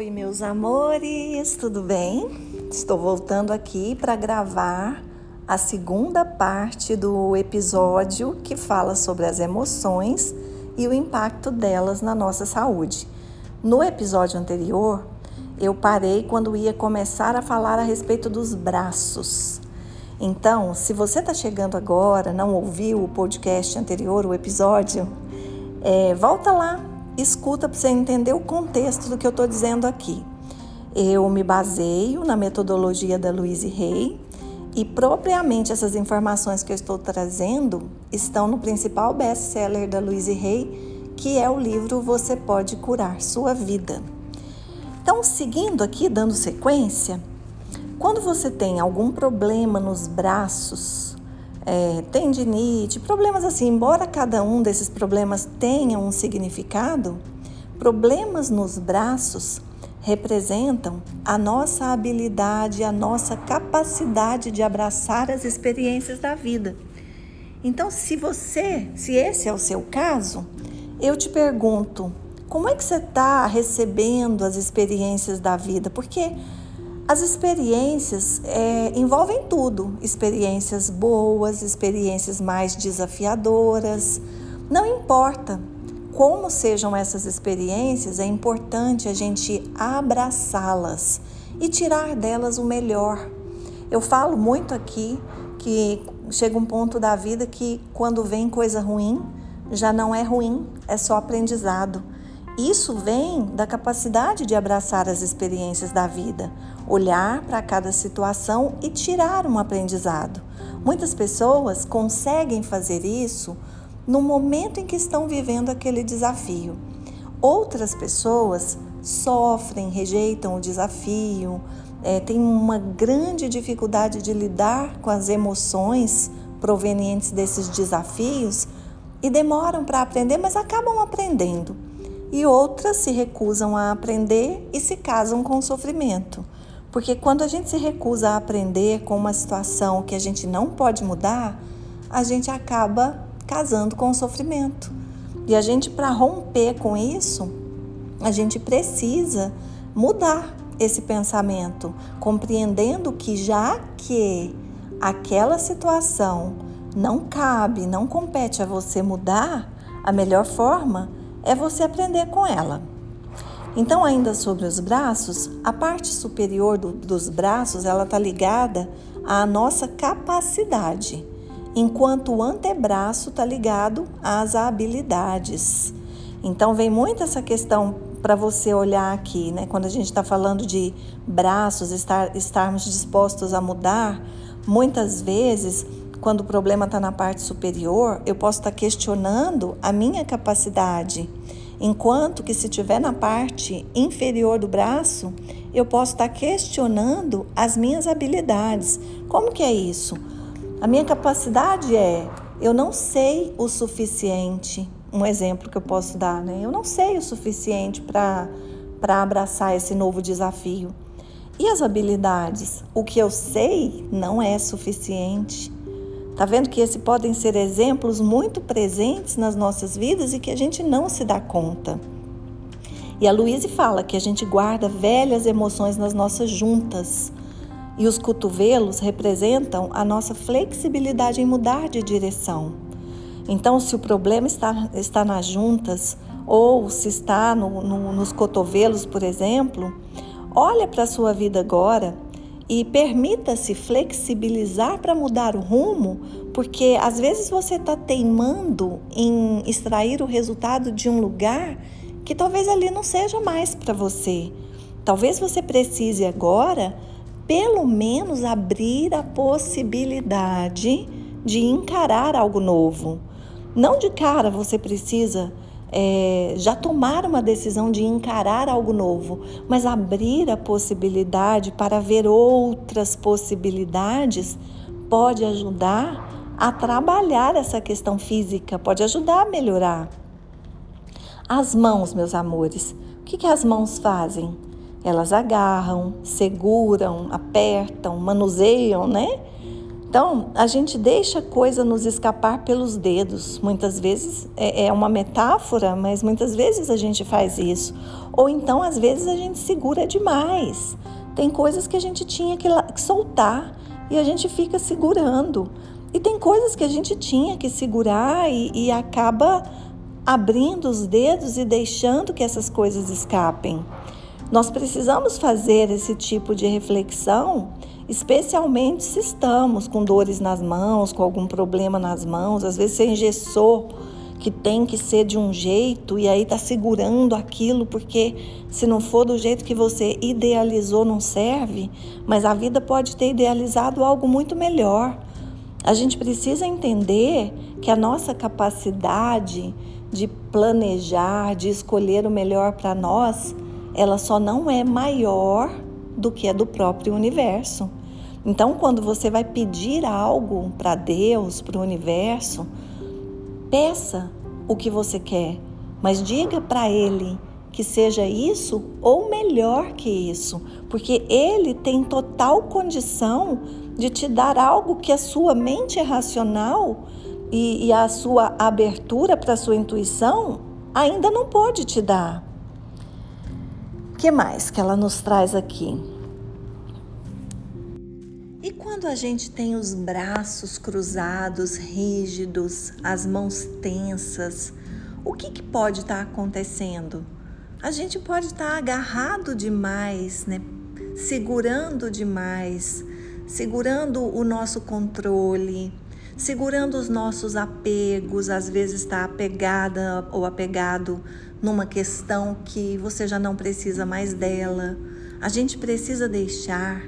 Oi, meus amores, tudo bem? Estou voltando aqui para gravar a segunda parte do episódio que fala sobre as emoções e o impacto delas na nossa saúde. No episódio anterior, eu parei quando ia começar a falar a respeito dos braços. Então, se você está chegando agora, não ouviu o podcast anterior, o episódio, é, volta lá escuta para você entender o contexto do que eu estou dizendo aqui. Eu me baseio na metodologia da Louise Hay e propriamente essas informações que eu estou trazendo estão no principal best-seller da Louise Hay, que é o livro Você Pode Curar Sua Vida. Então, seguindo aqui, dando sequência, quando você tem algum problema nos braços, é, tendinite, problemas assim, embora cada um desses problemas tenha um significado, problemas nos braços representam a nossa habilidade, a nossa capacidade de abraçar as experiências da vida. Então, se você, se esse é o seu caso, eu te pergunto, como é que você está recebendo as experiências da vida? Porque as experiências é, envolvem tudo: experiências boas, experiências mais desafiadoras. Não importa como sejam essas experiências, é importante a gente abraçá-las e tirar delas o melhor. Eu falo muito aqui que chega um ponto da vida que quando vem coisa ruim, já não é ruim, é só aprendizado. Isso vem da capacidade de abraçar as experiências da vida, olhar para cada situação e tirar um aprendizado. Muitas pessoas conseguem fazer isso no momento em que estão vivendo aquele desafio. Outras pessoas sofrem, rejeitam o desafio, é, têm uma grande dificuldade de lidar com as emoções provenientes desses desafios e demoram para aprender, mas acabam aprendendo e outras se recusam a aprender e se casam com o sofrimento. Porque quando a gente se recusa a aprender com uma situação que a gente não pode mudar, a gente acaba casando com o sofrimento. E a gente, para romper com isso, a gente precisa mudar esse pensamento, compreendendo que já que aquela situação não cabe, não compete a você mudar, a melhor forma é você aprender com ela. Então, ainda sobre os braços, a parte superior do, dos braços ela está ligada à nossa capacidade, enquanto o antebraço está ligado às habilidades. Então, vem muito essa questão para você olhar aqui, né? Quando a gente está falando de braços, estar, estarmos dispostos a mudar, muitas vezes quando o problema está na parte superior, eu posso estar tá questionando a minha capacidade. Enquanto que se estiver na parte inferior do braço, eu posso estar questionando as minhas habilidades. Como que é isso? A minha capacidade é eu não sei o suficiente. Um exemplo que eu posso dar, né? Eu não sei o suficiente para abraçar esse novo desafio. E as habilidades? O que eu sei não é suficiente. Tá vendo que esses podem ser exemplos muito presentes nas nossas vidas e que a gente não se dá conta. E a Luíse fala que a gente guarda velhas emoções nas nossas juntas. E os cotovelos representam a nossa flexibilidade em mudar de direção. Então, se o problema está, está nas juntas ou se está no, no, nos cotovelos, por exemplo, olha para a sua vida agora e permita-se flexibilizar para mudar o rumo, porque às vezes você está teimando em extrair o resultado de um lugar que talvez ali não seja mais para você. Talvez você precise agora, pelo menos, abrir a possibilidade de encarar algo novo. Não de cara você precisa é, já tomar uma decisão de encarar algo novo, mas abrir a possibilidade para ver outras possibilidades pode ajudar a trabalhar essa questão física, pode ajudar a melhorar. As mãos, meus amores, o que, que as mãos fazem? Elas agarram, seguram, apertam, manuseiam, né? Então, a gente deixa a coisa nos escapar pelos dedos. Muitas vezes é, é uma metáfora, mas muitas vezes a gente faz isso. Ou então, às vezes, a gente segura demais. Tem coisas que a gente tinha que soltar e a gente fica segurando. E tem coisas que a gente tinha que segurar e, e acaba abrindo os dedos e deixando que essas coisas escapem. Nós precisamos fazer esse tipo de reflexão especialmente se estamos com dores nas mãos, com algum problema nas mãos, às vezes você engessou que tem que ser de um jeito e aí está segurando aquilo porque se não for do jeito que você idealizou não serve, mas a vida pode ter idealizado algo muito melhor. A gente precisa entender que a nossa capacidade de planejar, de escolher o melhor para nós, ela só não é maior do que a do próprio universo. Então, quando você vai pedir algo para Deus, para o universo, peça o que você quer, mas diga para Ele que seja isso ou melhor que isso, porque Ele tem total condição de te dar algo que a sua mente racional e, e a sua abertura para a sua intuição ainda não pode te dar. O que mais que ela nos traz aqui? Quando a gente tem os braços cruzados, rígidos, as mãos tensas, o que, que pode estar tá acontecendo? A gente pode estar tá agarrado demais, né? segurando demais, segurando o nosso controle, segurando os nossos apegos, às vezes está apegada ou apegado numa questão que você já não precisa mais dela. A gente precisa deixar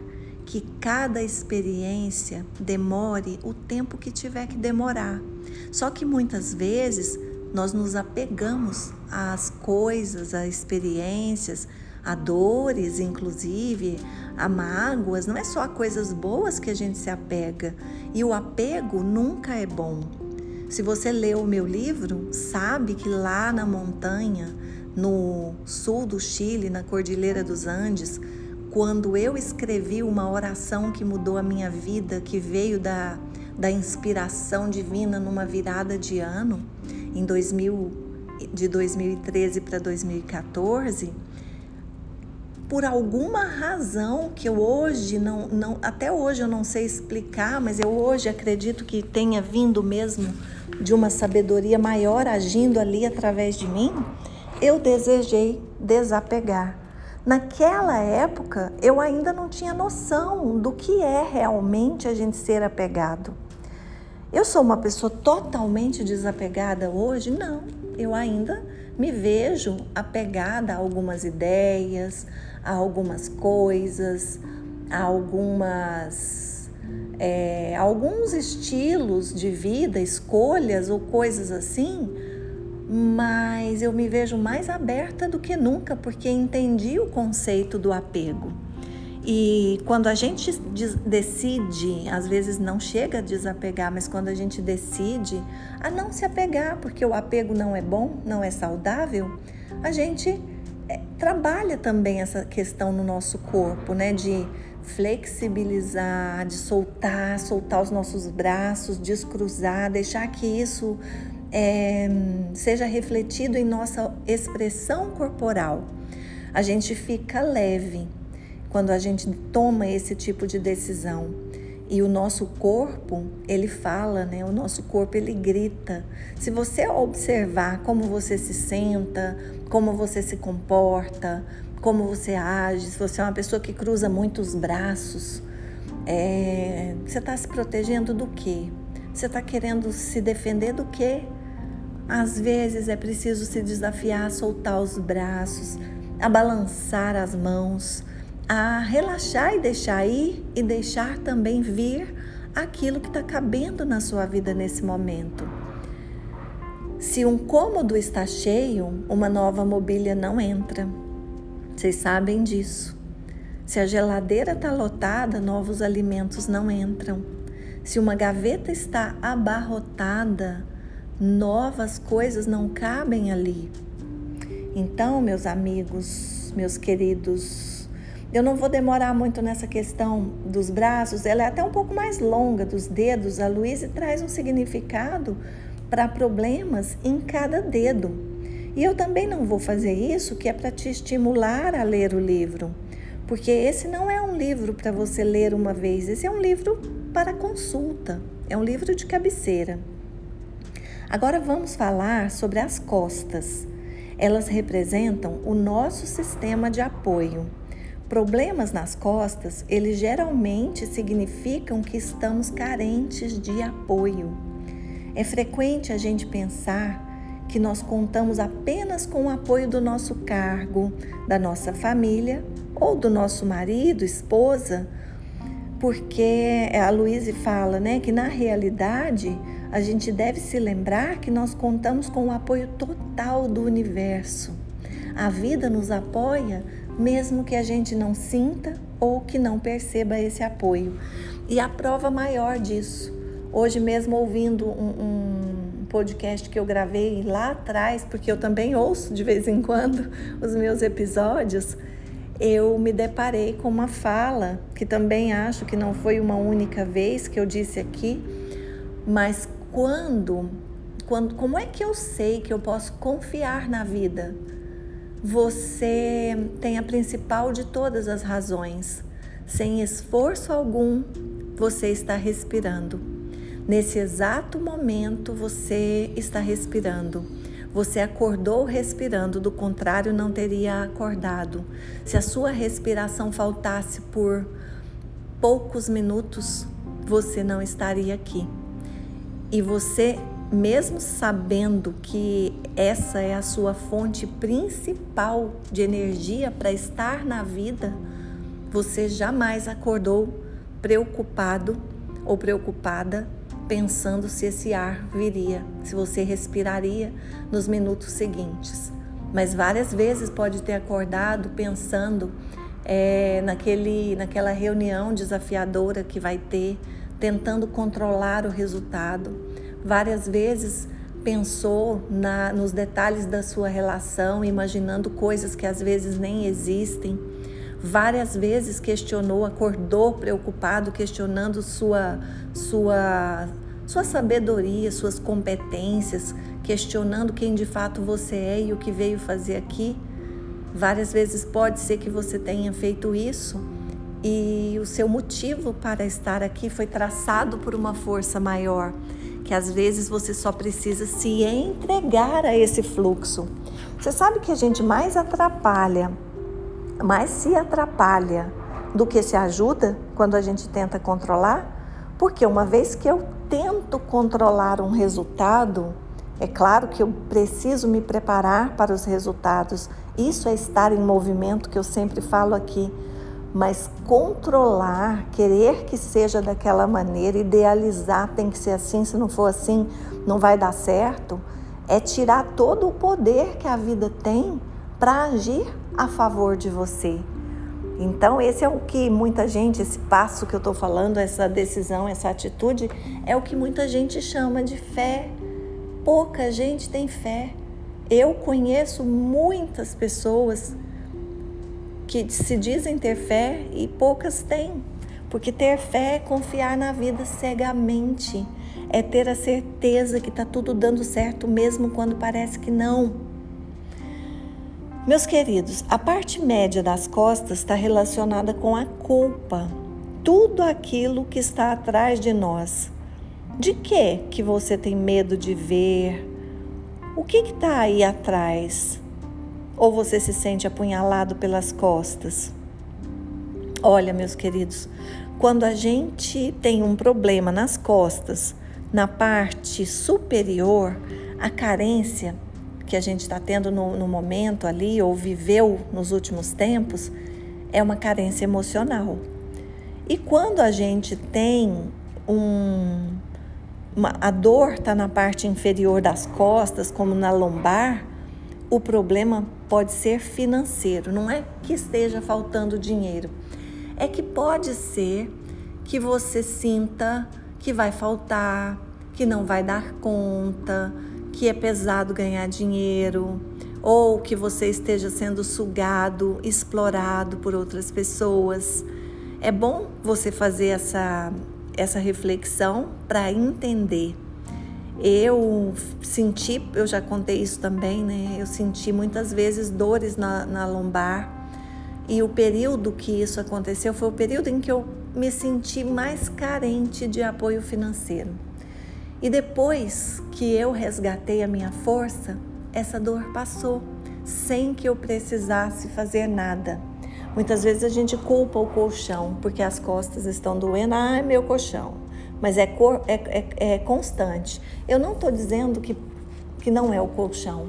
que cada experiência demore o tempo que tiver que demorar. Só que muitas vezes nós nos apegamos às coisas, às experiências, a dores, inclusive, a mágoas. Não é só a coisas boas que a gente se apega. E o apego nunca é bom. Se você leu o meu livro, sabe que lá na montanha, no sul do Chile, na Cordilheira dos Andes, quando eu escrevi uma oração que mudou a minha vida, que veio da, da inspiração divina numa virada de ano, em 2000, de 2013 para 2014, por alguma razão que eu hoje não, não, até hoje eu não sei explicar, mas eu hoje acredito que tenha vindo mesmo de uma sabedoria maior agindo ali através de mim, eu desejei desapegar. Naquela época, eu ainda não tinha noção do que é realmente a gente ser apegado. Eu sou uma pessoa totalmente desapegada hoje? Não, eu ainda me vejo apegada a algumas ideias, a algumas coisas, a algumas é, alguns estilos de vida, escolhas ou coisas assim mas eu me vejo mais aberta do que nunca porque entendi o conceito do apego. E quando a gente decide, às vezes não chega a desapegar, mas quando a gente decide a não se apegar, porque o apego não é bom, não é saudável, a gente é, trabalha também essa questão no nosso corpo, né? De flexibilizar, de soltar, soltar os nossos braços, descruzar, deixar que isso é, seja refletido em nossa expressão corporal. A gente fica leve quando a gente toma esse tipo de decisão. E o nosso corpo, ele fala, né? O nosso corpo, ele grita. Se você observar como você se senta, como você se comporta, como você age, se você é uma pessoa que cruza muitos braços, é, você está se protegendo do quê? Você está querendo se defender do quê? Às vezes é preciso se desafiar a soltar os braços, a balançar as mãos, a relaxar e deixar ir e deixar também vir aquilo que está cabendo na sua vida nesse momento. Se um cômodo está cheio, uma nova mobília não entra. Vocês sabem disso. Se a geladeira está lotada, novos alimentos não entram. Se uma gaveta está abarrotada, novas coisas não cabem ali. Então, meus amigos, meus queridos, Eu não vou demorar muito nessa questão dos braços, ela é até um pouco mais longa dos dedos. A Luísa traz um significado para problemas em cada dedo. E eu também não vou fazer isso, que é para te estimular a ler o livro, porque esse não é um livro para você ler uma vez, esse é um livro para consulta, é um livro de cabeceira. Agora vamos falar sobre as costas. Elas representam o nosso sistema de apoio. Problemas nas costas, eles geralmente significam que estamos carentes de apoio. É frequente a gente pensar que nós contamos apenas com o apoio do nosso cargo, da nossa família ou do nosso marido, esposa, porque a Luíse fala, né, que na realidade a gente deve se lembrar que nós contamos com o apoio total do universo. A vida nos apoia mesmo que a gente não sinta ou que não perceba esse apoio. E a prova maior disso, hoje mesmo ouvindo um, um podcast que eu gravei lá atrás, porque eu também ouço de vez em quando os meus episódios, eu me deparei com uma fala que também acho que não foi uma única vez que eu disse aqui, mas quando, quando como é que eu sei que eu posso confiar na vida? você tem a principal de todas as razões. Sem esforço algum, você está respirando. Nesse exato momento, você está respirando. Você acordou respirando, do contrário, não teria acordado. Se a sua respiração faltasse por poucos minutos, você não estaria aqui. E você mesmo sabendo que essa é a sua fonte principal de energia para estar na vida, você jamais acordou preocupado ou preocupada pensando se esse ar viria, se você respiraria nos minutos seguintes. Mas várias vezes pode ter acordado pensando é, naquele, naquela reunião desafiadora que vai ter, tentando controlar o resultado Várias vezes pensou na, nos detalhes da sua relação, imaginando coisas que às vezes nem existem. Várias vezes questionou, acordou preocupado, questionando sua, sua, sua sabedoria, suas competências, questionando quem de fato você é e o que veio fazer aqui. Várias vezes pode ser que você tenha feito isso e o seu motivo para estar aqui foi traçado por uma força maior que às vezes você só precisa se entregar a esse fluxo. Você sabe que a gente mais atrapalha, mais se atrapalha do que se ajuda quando a gente tenta controlar? Porque uma vez que eu tento controlar um resultado, é claro que eu preciso me preparar para os resultados. Isso é estar em movimento que eu sempre falo aqui. Mas controlar, querer que seja daquela maneira, idealizar tem que ser assim, se não for assim, não vai dar certo, é tirar todo o poder que a vida tem para agir a favor de você. Então, esse é o que muita gente, esse passo que eu estou falando, essa decisão, essa atitude, é o que muita gente chama de fé. Pouca gente tem fé. Eu conheço muitas pessoas que se dizem ter fé e poucas têm. Porque ter fé é confiar na vida cegamente, é ter a certeza que está tudo dando certo mesmo quando parece que não. Meus queridos, a parte média das costas está relacionada com a culpa, tudo aquilo que está atrás de nós. De que que você tem medo de ver? O que está aí atrás? Ou você se sente apunhalado pelas costas? Olha, meus queridos, quando a gente tem um problema nas costas, na parte superior, a carência que a gente está tendo no, no, momento ali, ou viveu nos últimos tempos, é uma carência emocional. E quando a gente tem um. Uma, a dor está na parte inferior das costas, como na lombar, o problema pode ser financeiro, não é que esteja faltando dinheiro. É que pode ser que você sinta que vai faltar, que não vai dar conta, que é pesado ganhar dinheiro, ou que você esteja sendo sugado, explorado por outras pessoas. É bom você fazer essa, essa reflexão para entender. Eu senti, eu já contei isso também, né? Eu senti muitas vezes dores na, na lombar. E o período que isso aconteceu foi o período em que eu me senti mais carente de apoio financeiro. E depois que eu resgatei a minha força, essa dor passou sem que eu precisasse fazer nada. Muitas vezes a gente culpa o colchão porque as costas estão doendo. Ah, meu colchão. Mas é, cor, é, é, é constante. Eu não estou dizendo que, que não é o colchão,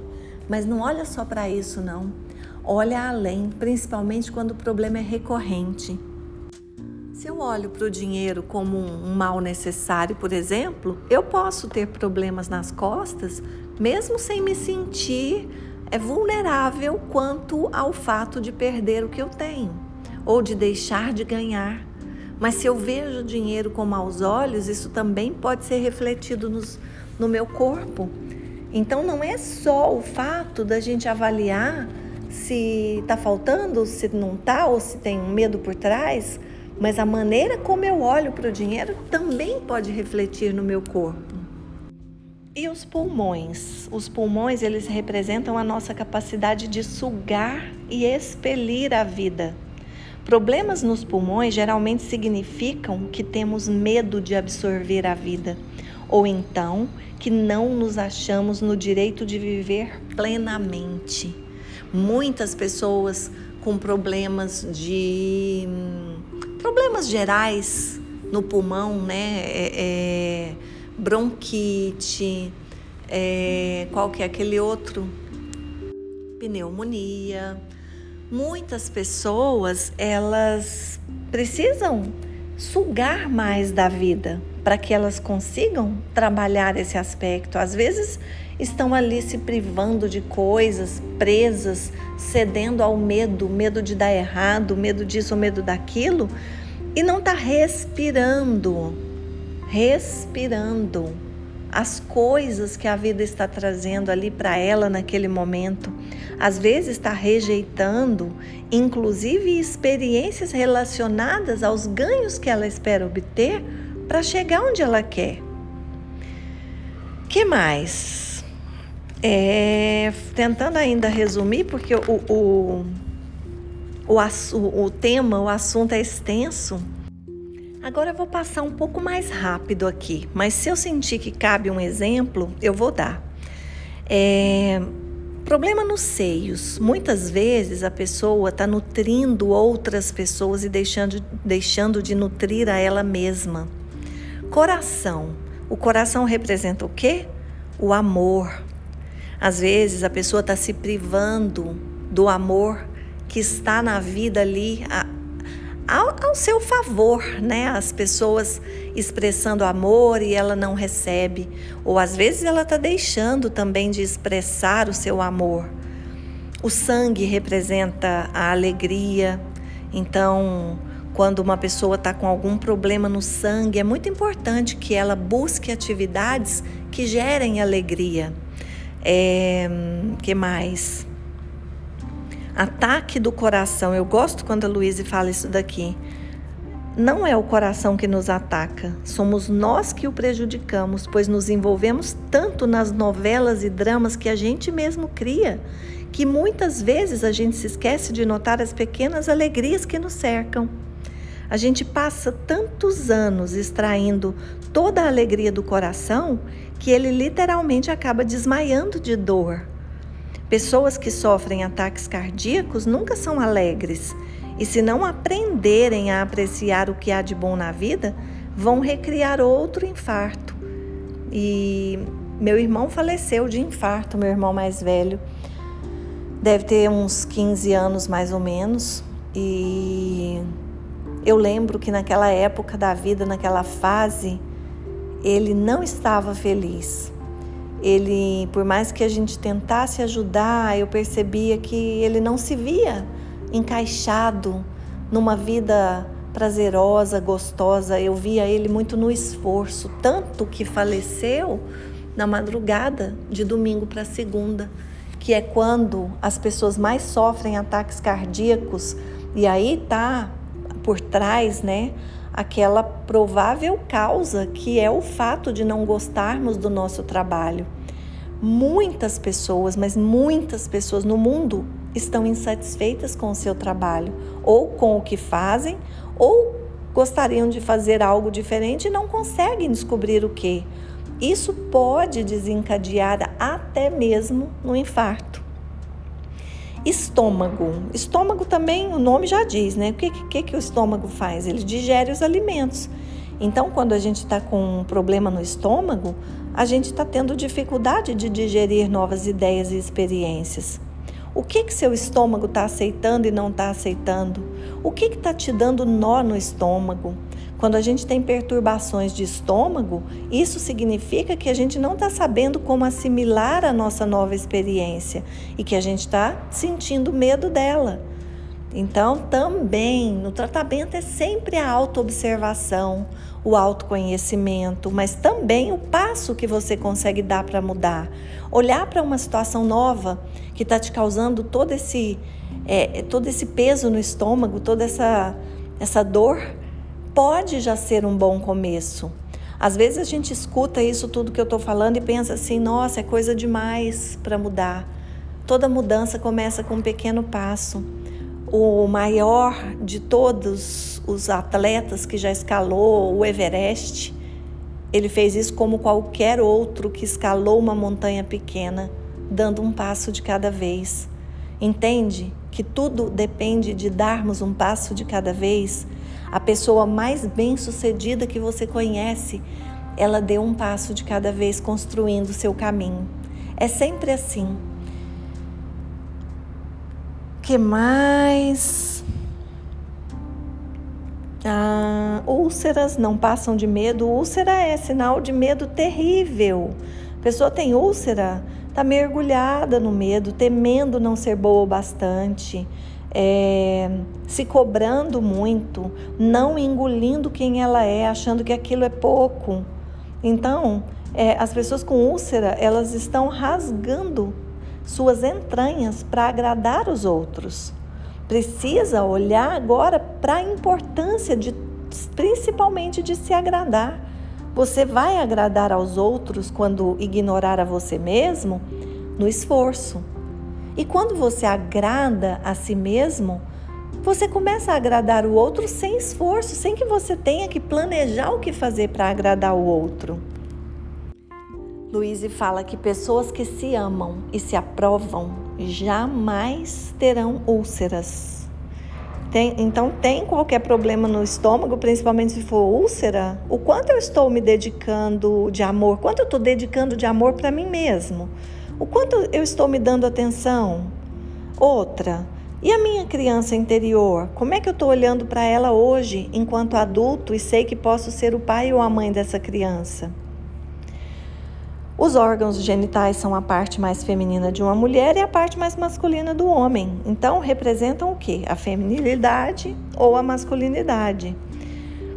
mas não olha só para isso, não. Olha além, principalmente quando o problema é recorrente. Se eu olho para o dinheiro como um mal necessário, por exemplo, eu posso ter problemas nas costas mesmo sem me sentir é vulnerável quanto ao fato de perder o que eu tenho ou de deixar de ganhar. Mas se eu vejo o dinheiro com maus olhos, isso também pode ser refletido nos, no meu corpo. Então não é só o fato da gente avaliar se está faltando, se não está, ou se tem um medo por trás, mas a maneira como eu olho para o dinheiro também pode refletir no meu corpo. E os pulmões? Os pulmões, eles representam a nossa capacidade de sugar e expelir a vida. Problemas nos pulmões geralmente significam que temos medo de absorver a vida, ou então que não nos achamos no direito de viver plenamente. Muitas pessoas com problemas de problemas gerais no pulmão, né? É, é, bronquite, é, qual que é aquele outro? Pneumonia. Muitas pessoas elas precisam sugar mais da vida para que elas consigam trabalhar esse aspecto. Às vezes estão ali se privando de coisas, presas, cedendo ao medo, medo de dar errado, medo disso, medo daquilo, e não está respirando, respirando as coisas que a vida está trazendo ali para ela naquele momento. Às vezes está rejeitando, inclusive experiências relacionadas aos ganhos que ela espera obter para chegar onde ela quer. Que mais? É, tentando ainda resumir, porque o, o, o, o, o tema, o assunto é extenso. Agora eu vou passar um pouco mais rápido aqui, mas se eu sentir que cabe um exemplo, eu vou dar. É, problema nos seios. Muitas vezes a pessoa está nutrindo outras pessoas e deixando, deixando de nutrir a ela mesma. Coração. O coração representa o quê? O amor. Às vezes a pessoa está se privando do amor que está na vida ali, ao, ao seu favor, né? As pessoas expressando amor e ela não recebe, ou às vezes ela está deixando também de expressar o seu amor. O sangue representa a alegria, então quando uma pessoa está com algum problema no sangue, é muito importante que ela busque atividades que gerem alegria. É, que mais? Ataque do coração. Eu gosto quando a Luísa fala isso daqui. Não é o coração que nos ataca, somos nós que o prejudicamos, pois nos envolvemos tanto nas novelas e dramas que a gente mesmo cria, que muitas vezes a gente se esquece de notar as pequenas alegrias que nos cercam. A gente passa tantos anos extraindo toda a alegria do coração que ele literalmente acaba desmaiando de dor. Pessoas que sofrem ataques cardíacos nunca são alegres e, se não aprenderem a apreciar o que há de bom na vida, vão recriar outro infarto. E meu irmão faleceu de infarto, meu irmão mais velho. Deve ter uns 15 anos mais ou menos. E eu lembro que naquela época da vida, naquela fase, ele não estava feliz ele, por mais que a gente tentasse ajudar, eu percebia que ele não se via encaixado numa vida prazerosa, gostosa. Eu via ele muito no esforço, tanto que faleceu na madrugada de domingo para segunda, que é quando as pessoas mais sofrem ataques cardíacos e aí tá por trás, né, aquela provável causa que é o fato de não gostarmos do nosso trabalho. Muitas pessoas, mas muitas pessoas no mundo estão insatisfeitas com o seu trabalho, ou com o que fazem, ou gostariam de fazer algo diferente e não conseguem descobrir o que. Isso pode desencadear até mesmo no infarto. Estômago. Estômago também, o nome já diz, né? O que, que, que o estômago faz? Ele digere os alimentos. Então, quando a gente está com um problema no estômago, a gente está tendo dificuldade de digerir novas ideias e experiências. O que que seu estômago está aceitando e não está aceitando? O que está te dando nó no estômago? Quando a gente tem perturbações de estômago, isso significa que a gente não está sabendo como assimilar a nossa nova experiência e que a gente está sentindo medo dela. Então, também no tratamento é sempre a autoobservação, o autoconhecimento, mas também o passo que você consegue dar para mudar. Olhar para uma situação nova que está te causando todo esse, é, todo esse peso no estômago, toda essa, essa dor pode já ser um bom começo. Às vezes a gente escuta isso tudo que eu estou falando e pensa assim: nossa, é coisa demais para mudar. Toda mudança começa com um pequeno passo. O maior de todos os atletas que já escalou o Everest, ele fez isso como qualquer outro que escalou uma montanha pequena, dando um passo de cada vez. Entende que tudo depende de darmos um passo de cada vez? A pessoa mais bem-sucedida que você conhece, ela deu um passo de cada vez construindo o seu caminho. É sempre assim. Que mais? Ah, úlceras não passam de medo. Úlcera é sinal de medo terrível. Pessoa tem úlcera, está mergulhada no medo, temendo não ser boa o bastante é, se cobrando muito, não engolindo quem ela é, achando que aquilo é pouco. Então, é, as pessoas com úlcera, elas estão rasgando suas entranhas para agradar os outros. Precisa olhar agora para a importância de, principalmente de se agradar. Você vai agradar aos outros quando ignorar a você mesmo no esforço. E quando você agrada a si mesmo, você começa a agradar o outro sem esforço, sem que você tenha que planejar o que fazer para agradar o outro. Luíse fala que pessoas que se amam e se aprovam jamais terão úlceras. Tem, então, tem qualquer problema no estômago, principalmente se for úlcera, o quanto eu estou me dedicando de amor, quanto eu estou dedicando de amor para mim mesmo. O quanto eu estou me dando atenção? Outra, e a minha criança interior? Como é que eu estou olhando para ela hoje, enquanto adulto, e sei que posso ser o pai ou a mãe dessa criança? Os órgãos genitais são a parte mais feminina de uma mulher e a parte mais masculina do homem. Então, representam o quê? A feminilidade ou a masculinidade.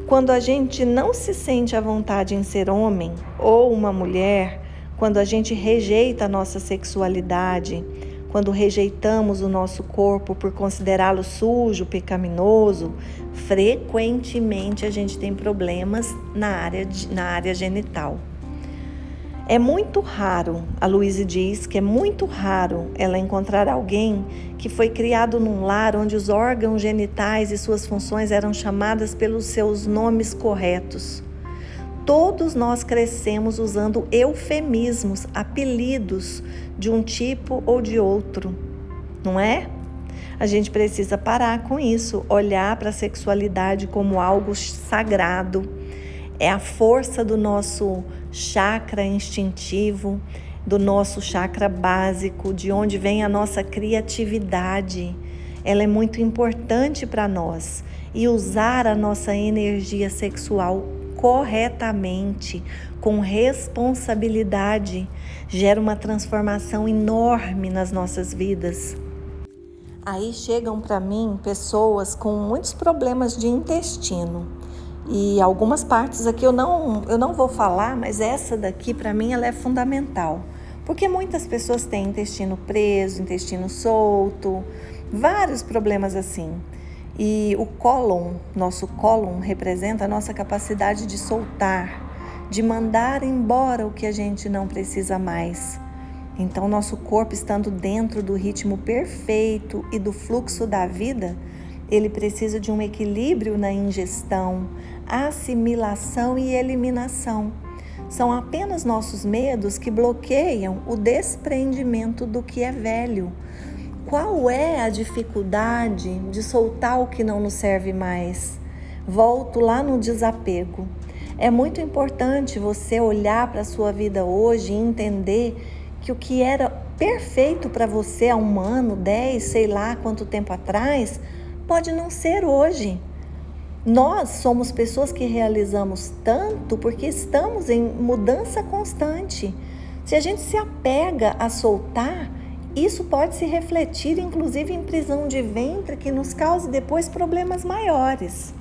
Quando a gente não se sente à vontade em ser homem ou uma mulher, quando a gente rejeita a nossa sexualidade, quando rejeitamos o nosso corpo por considerá-lo sujo, pecaminoso, frequentemente a gente tem problemas na área, na área genital. É muito raro, a Luísa diz que é muito raro ela encontrar alguém que foi criado num lar onde os órgãos genitais e suas funções eram chamadas pelos seus nomes corretos. Todos nós crescemos usando eufemismos, apelidos de um tipo ou de outro, não é? A gente precisa parar com isso, olhar para a sexualidade como algo sagrado. É a força do nosso chakra instintivo, do nosso chakra básico, de onde vem a nossa criatividade. Ela é muito importante para nós e usar a nossa energia sexual corretamente, com responsabilidade, gera uma transformação enorme nas nossas vidas. Aí chegam para mim pessoas com muitos problemas de intestino. E algumas partes aqui eu não, eu não vou falar, mas essa daqui para mim ela é fundamental. Porque muitas pessoas têm intestino preso, intestino solto, vários problemas assim. E o cólon, nosso cólon, representa a nossa capacidade de soltar, de mandar embora o que a gente não precisa mais. Então, nosso corpo estando dentro do ritmo perfeito e do fluxo da vida, ele precisa de um equilíbrio na ingestão, assimilação e eliminação. São apenas nossos medos que bloqueiam o desprendimento do que é velho. Qual é a dificuldade de soltar o que não nos serve mais? Volto lá no desapego. É muito importante você olhar para a sua vida hoje e entender que o que era perfeito para você há um ano, dez, sei lá quanto tempo atrás, pode não ser hoje. Nós somos pessoas que realizamos tanto porque estamos em mudança constante. Se a gente se apega a soltar, isso pode se refletir inclusive em prisão de ventre que nos cause depois problemas maiores.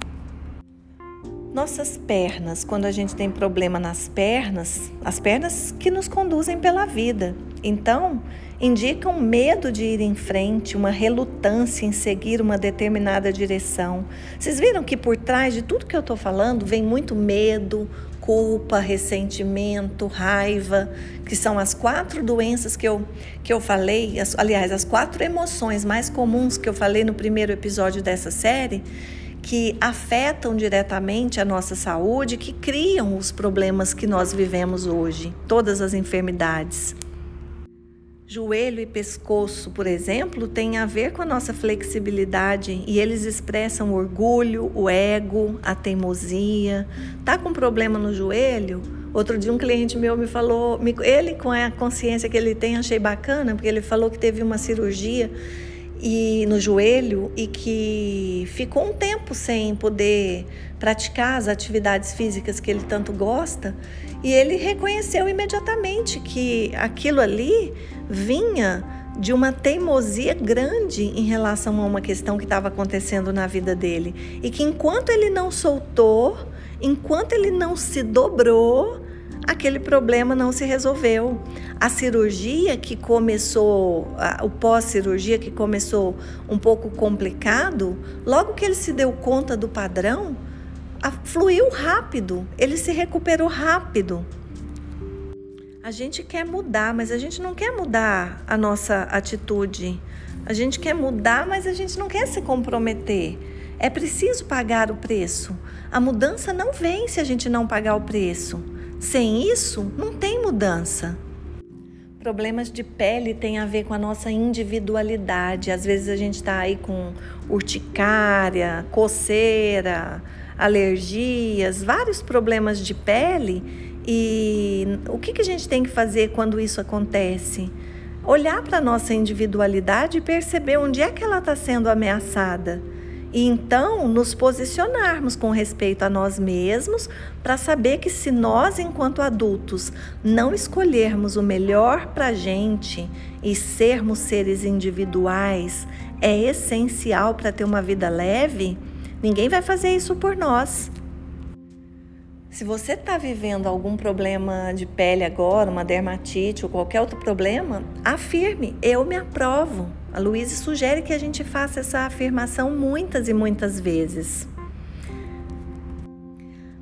Nossas pernas, quando a gente tem problema nas pernas, as pernas que nos conduzem pela vida. Então, indicam medo de ir em frente, uma relutância em seguir uma determinada direção. Vocês viram que por trás de tudo que eu estou falando vem muito medo, culpa, ressentimento, raiva, que são as quatro doenças que eu, que eu falei, as, aliás, as quatro emoções mais comuns que eu falei no primeiro episódio dessa série, que afetam diretamente a nossa saúde, que criam os problemas que nós vivemos hoje, todas as enfermidades. Joelho e pescoço, por exemplo, têm a ver com a nossa flexibilidade e eles expressam o orgulho, o ego, a teimosia. Tá com problema no joelho? Outro dia um cliente meu me falou, ele com a consciência que ele tem, achei bacana, porque ele falou que teve uma cirurgia e no joelho e que ficou um tempo sem poder praticar as atividades físicas que ele tanto gosta, e ele reconheceu imediatamente que aquilo ali vinha de uma teimosia grande em relação a uma questão que estava acontecendo na vida dele. E que enquanto ele não soltou, enquanto ele não se dobrou, aquele problema não se resolveu. A cirurgia que começou, o pós-cirurgia que começou um pouco complicado, logo que ele se deu conta do padrão, fluiu rápido, ele se recuperou rápido. A gente quer mudar, mas a gente não quer mudar a nossa atitude. A gente quer mudar, mas a gente não quer se comprometer. É preciso pagar o preço. A mudança não vem se a gente não pagar o preço. Sem isso, não tem mudança. Problemas de pele têm a ver com a nossa individualidade. Às vezes a gente está aí com urticária, coceira, alergias, vários problemas de pele e o que, que a gente tem que fazer quando isso acontece? Olhar para a nossa individualidade e perceber onde é que ela está sendo ameaçada. E então nos posicionarmos com respeito a nós mesmos para saber que se nós, enquanto adultos, não escolhermos o melhor para a gente e sermos seres individuais, é essencial para ter uma vida leve, ninguém vai fazer isso por nós. Se você está vivendo algum problema de pele agora, uma dermatite ou qualquer outro problema, afirme: eu me aprovo. A Luísa sugere que a gente faça essa afirmação muitas e muitas vezes.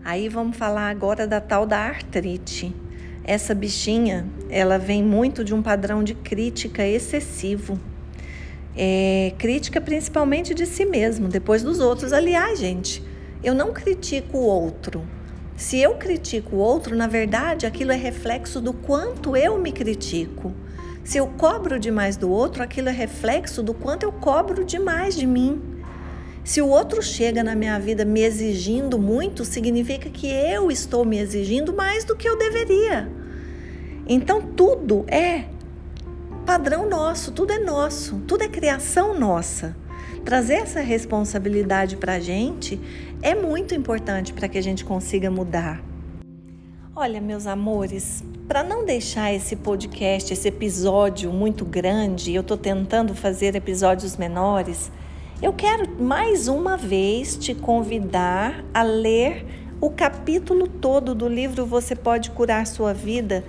Aí vamos falar agora da tal da artrite. Essa bichinha, ela vem muito de um padrão de crítica excessivo. É, crítica principalmente de si mesmo, depois dos outros. Aliás, gente, eu não critico o outro. Se eu critico o outro, na verdade, aquilo é reflexo do quanto eu me critico. Se eu cobro demais do outro, aquilo é reflexo do quanto eu cobro demais de mim. Se o outro chega na minha vida me exigindo muito, significa que eu estou me exigindo mais do que eu deveria. Então tudo é padrão nosso, tudo é nosso, tudo é criação nossa. Trazer essa responsabilidade para a gente é muito importante para que a gente consiga mudar. Olha, meus amores, para não deixar esse podcast, esse episódio muito grande, eu estou tentando fazer episódios menores, eu quero mais uma vez te convidar a ler o capítulo todo do livro Você Pode Curar Sua Vida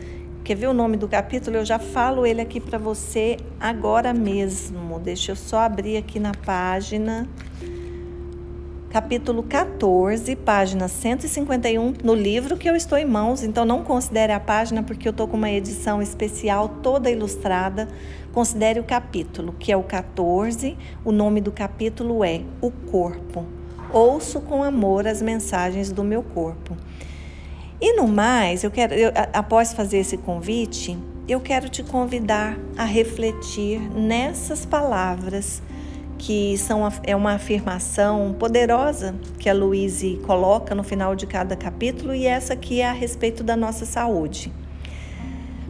Quer ver o nome do capítulo? Eu já falo ele aqui para você agora mesmo. Deixa eu só abrir aqui na página. Capítulo 14, página 151, no livro que eu estou em mãos, então não considere a página porque eu estou com uma edição especial toda ilustrada. Considere o capítulo, que é o 14. O nome do capítulo é O Corpo. Ouço com amor as mensagens do meu corpo. E no mais, eu quero, eu, após fazer esse convite, eu quero te convidar a refletir nessas palavras que são é uma afirmação poderosa que a Louise coloca no final de cada capítulo e essa aqui é a respeito da nossa saúde.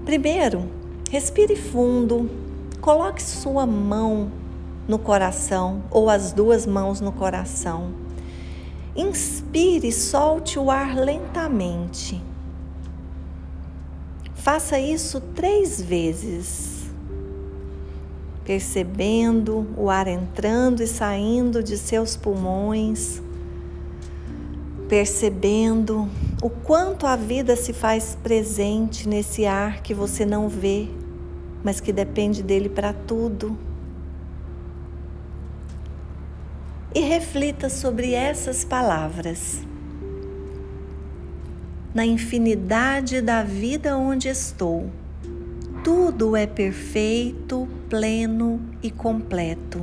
Primeiro, respire fundo, coloque sua mão no coração ou as duas mãos no coração Inspire e solte o ar lentamente. Faça isso três vezes, percebendo o ar entrando e saindo de seus pulmões, percebendo o quanto a vida se faz presente nesse ar que você não vê, mas que depende dele para tudo. E reflita sobre essas palavras. Na infinidade da vida onde estou, tudo é perfeito, pleno e completo.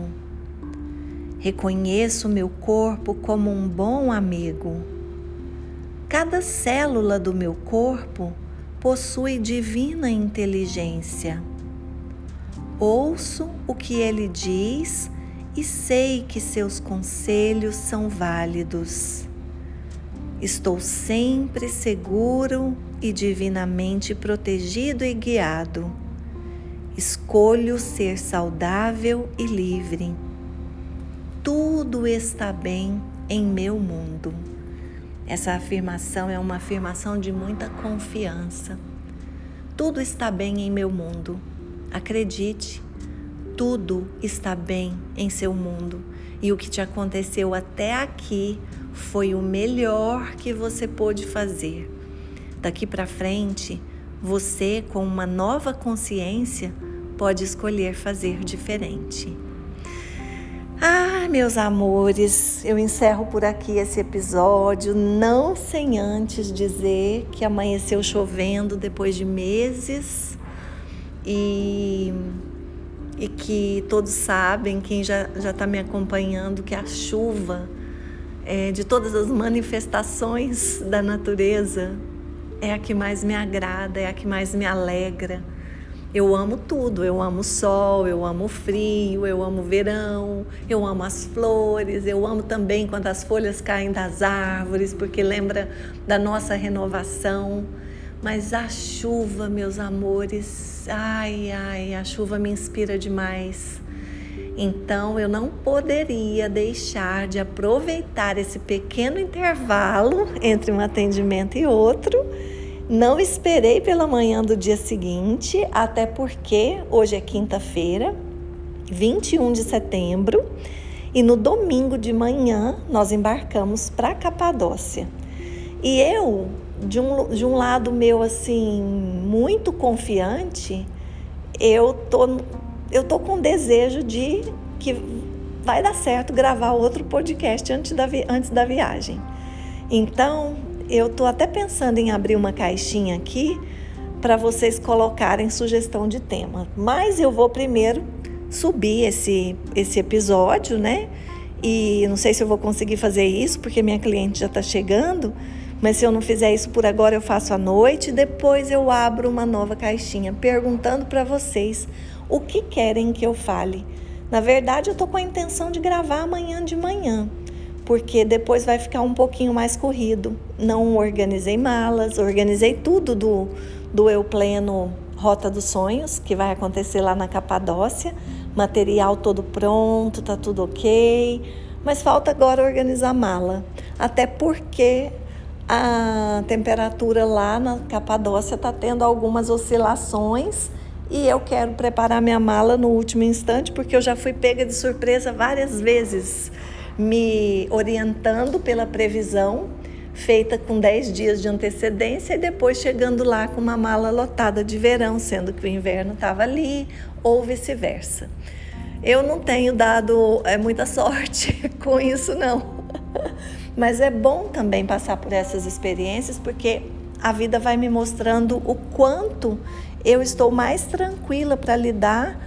Reconheço meu corpo como um bom amigo. Cada célula do meu corpo possui divina inteligência. Ouço o que ele diz e sei que seus conselhos são válidos. Estou sempre seguro e divinamente protegido e guiado. Escolho ser saudável e livre. Tudo está bem em meu mundo. Essa afirmação é uma afirmação de muita confiança. Tudo está bem em meu mundo. Acredite tudo está bem em seu mundo e o que te aconteceu até aqui foi o melhor que você pôde fazer. Daqui para frente, você, com uma nova consciência, pode escolher fazer diferente. Ah, meus amores, eu encerro por aqui esse episódio, não sem antes dizer que amanheceu chovendo depois de meses e e que todos sabem, quem já está me acompanhando, que a chuva, é, de todas as manifestações da natureza, é a que mais me agrada, é a que mais me alegra. Eu amo tudo, eu amo o sol, eu amo o frio, eu amo o verão, eu amo as flores, eu amo também quando as folhas caem das árvores, porque lembra da nossa renovação. Mas a chuva, meus amores, ai, ai, a chuva me inspira demais. Então eu não poderia deixar de aproveitar esse pequeno intervalo entre um atendimento e outro. Não esperei pela manhã do dia seguinte, até porque hoje é quinta-feira, 21 de setembro, e no domingo de manhã nós embarcamos para Capadócia. E eu de um, de um lado meu assim muito confiante, eu tô eu tô com desejo de que vai dar certo gravar outro podcast antes da, antes da viagem. Então, eu tô até pensando em abrir uma caixinha aqui para vocês colocarem sugestão de tema. Mas eu vou primeiro subir esse, esse episódio, né? E não sei se eu vou conseguir fazer isso, porque minha cliente já está chegando. Mas se eu não fizer isso por agora, eu faço à noite. Depois eu abro uma nova caixinha perguntando para vocês o que querem que eu fale. Na verdade, eu tô com a intenção de gravar amanhã de manhã, porque depois vai ficar um pouquinho mais corrido. Não organizei malas, organizei tudo do, do Eu Pleno Rota dos Sonhos, que vai acontecer lá na Capadócia. Material todo pronto, tá tudo ok. Mas falta agora organizar mala. Até porque a temperatura lá na Capadócia está tendo algumas oscilações e eu quero preparar minha mala no último instante porque eu já fui pega de surpresa várias vezes, me orientando pela previsão, feita com 10 dias de antecedência e depois chegando lá com uma mala lotada de verão, sendo que o inverno estava ali, ou vice-versa. Eu não tenho dado é, muita sorte com isso, não. Mas é bom também passar por essas experiências, porque a vida vai me mostrando o quanto eu estou mais tranquila para lidar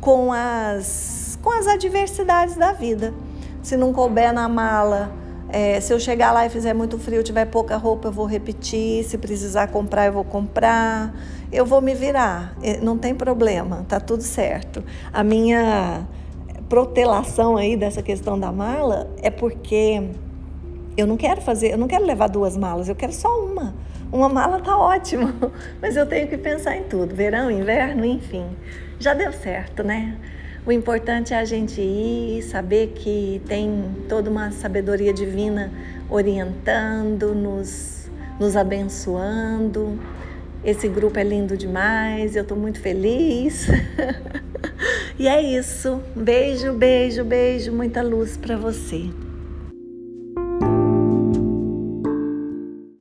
com as, com as adversidades da vida. Se não couber na mala, é, se eu chegar lá e fizer muito frio, tiver pouca roupa, eu vou repetir. Se precisar comprar, eu vou comprar. Eu vou me virar, não tem problema, tá tudo certo. A minha protelação aí dessa questão da mala é porque eu não quero fazer, eu não quero levar duas malas, eu quero só uma. Uma mala tá ótimo, mas eu tenho que pensar em tudo, verão, inverno, enfim. Já deu certo, né? O importante é a gente ir, saber que tem toda uma sabedoria divina orientando, nos, nos abençoando. Esse grupo é lindo demais, eu estou muito feliz. e é isso. Beijo, beijo, beijo, muita luz para você.